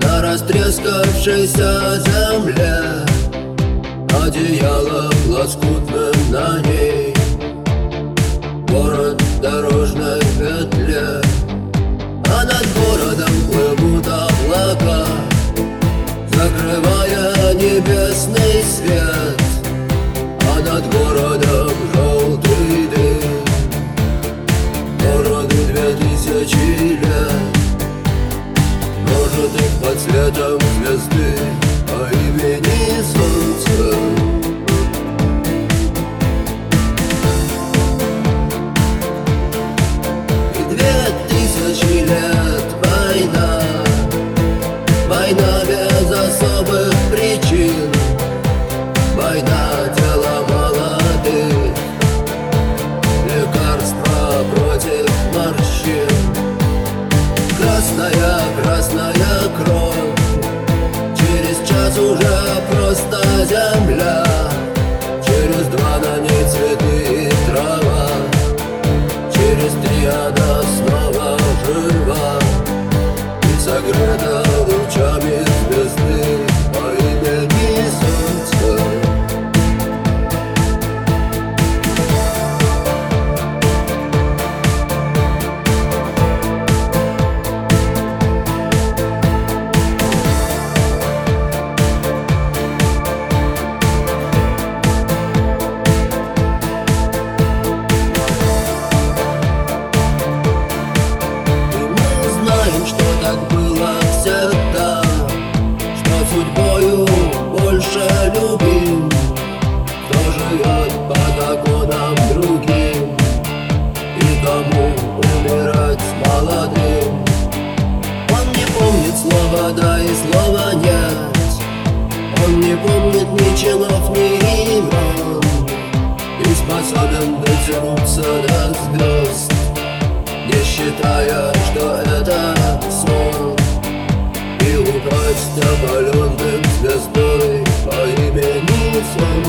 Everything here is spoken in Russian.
На растрескавшейся земле. Одеяло лоскутным на ней. Город в дорожной петле. А над городом плывут облака Закрывая небесный свет. А над городом желтый дым. Городу две тысячи лет Прожитых под светом звезды уже просто земля По законам другим. И тому умирать молодым. Он не помнит слова «да» и слова «нет» Он не помнит ни чинов, ни имен. И способен дотянуться до звезд Не считая, что это сон. И упасть оболенным звездой по имени Солнце.